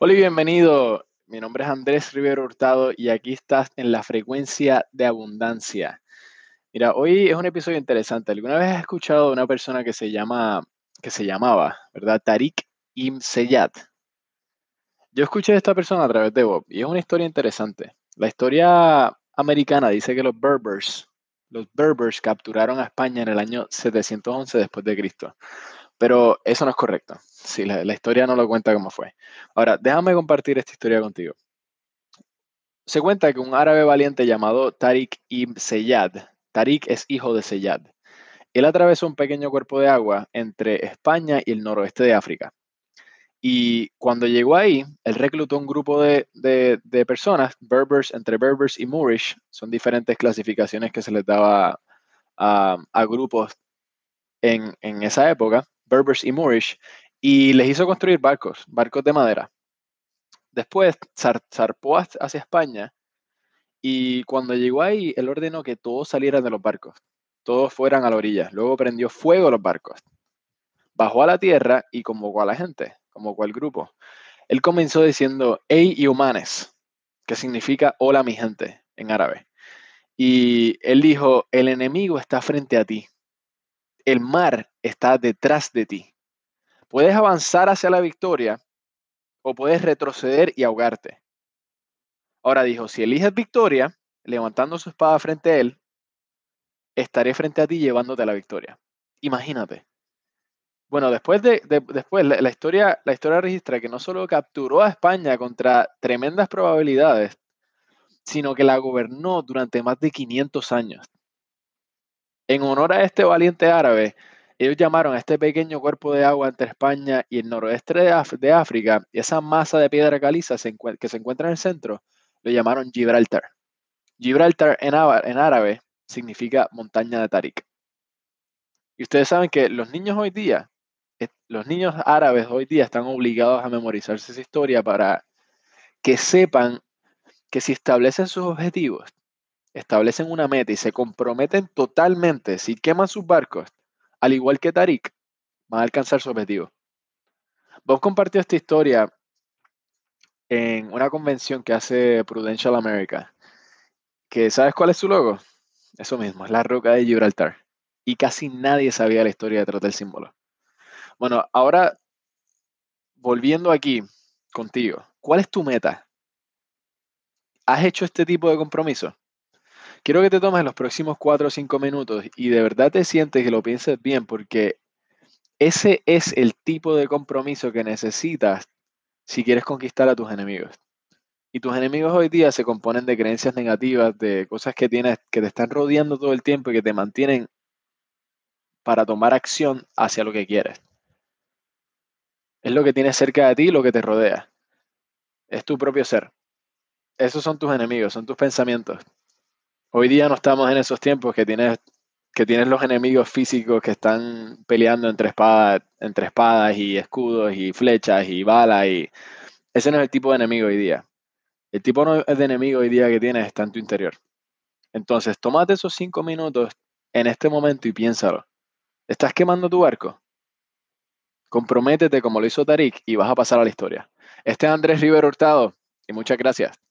Hola y bienvenido. Mi nombre es Andrés Rivero Hurtado y aquí estás en la frecuencia de abundancia. Mira, hoy es un episodio interesante. ¿Alguna vez has escuchado de una persona que se llama, que se llamaba, ¿verdad? Tariq Im Seyat. Yo escuché de esta persona a través de Bob y es una historia interesante. La historia americana dice que los Berbers, los Berbers capturaron a España en el año 711 después de Cristo. Pero eso no es correcto. Sí, la, historia no lo cuenta como fue. Ahora, déjame compartir esta historia contigo. Se cuenta que un árabe valiente llamado Tariq ibn Seyad, Tariq es hijo de Seyad, él atravesó un pequeño cuerpo de agua entre España y el noroeste de África. Y cuando llegó ahí, él reclutó un grupo de, personas, Berbers, entre Berbers y Moorish, son diferentes clasificaciones que se les daba a, grupos en, en, esa época, Berbers y Moorish, y les hizo construir barcos, barcos de madera. Después zarpó hacia España y cuando llegó ahí, él ordenó que todos salieran de los barcos, todos fueran a la orilla. Luego prendió fuego a los barcos. Bajó a la tierra y convocó a la gente, convocó al grupo. Él comenzó diciendo, hey humanes, que significa hola mi gente en árabe. Y él dijo, el enemigo está frente a ti, el mar está detrás de ti. Puedes avanzar hacia la victoria o puedes retroceder y ahogarte. Ahora dijo, si eliges victoria, levantando su espada frente a él, estaré frente a ti llevándote a la victoria. Imagínate. Bueno, después de, después la, historia, la historia registra que no solo capturó a España contra tremendas probabilidades, sino que la gobernó durante más de 500 años. En honor a este valiente árabe, ellos llamaron a este pequeño cuerpo de agua entre España y el noroeste de, África, y esa masa de piedra caliza que se encuentra en el centro, lo llamaron Gibraltar. Gibraltar en, árabe significa montaña de Tarik. Y ustedes saben que los niños hoy día, los niños árabes hoy día están obligados a memorizarse esa historia para que sepan que si establecen sus objetivos, establecen una meta y se comprometen totalmente, si queman sus barcos, al igual que Tarik, van a alcanzar su objetivo. Bob compartió esta historia en una convención que hace Prudential America. Que ¿Sabes cuál es su logo? Eso mismo, es la roca de Gibraltar. Y casi nadie sabía la historia detrás del símbolo. Bueno, ahora volviendo aquí contigo, ¿cuál es tu meta? ¿Has hecho este tipo de compromiso? Quiero que te tomes los próximos cuatro o cinco minutos y de verdad te sientes que lo pienses bien porque ese es el tipo de compromiso que necesitas si quieres conquistar a tus enemigos. Y tus enemigos hoy día se componen de creencias negativas, de cosas que tienes que te están rodeando todo el tiempo y que te mantienen para tomar acción hacia lo que quieres. Es lo que tienes cerca de ti, lo que te rodea. Es tu propio ser. Esos son tus enemigos, son tus pensamientos. Hoy día no estamos en esos tiempos que tienes, que tienes los enemigos físicos que están peleando entre espadas, entre espadas y escudos y flechas y balas y ese no es el tipo de enemigo hoy día. El tipo de enemigo hoy día que tienes está en tu interior. Entonces, tómate esos cinco minutos en este momento y piénsalo. ¿Estás quemando tu barco? Comprométete como lo hizo Tarik y vas a pasar a la historia. Este es Andrés Rivero Hurtado y muchas gracias.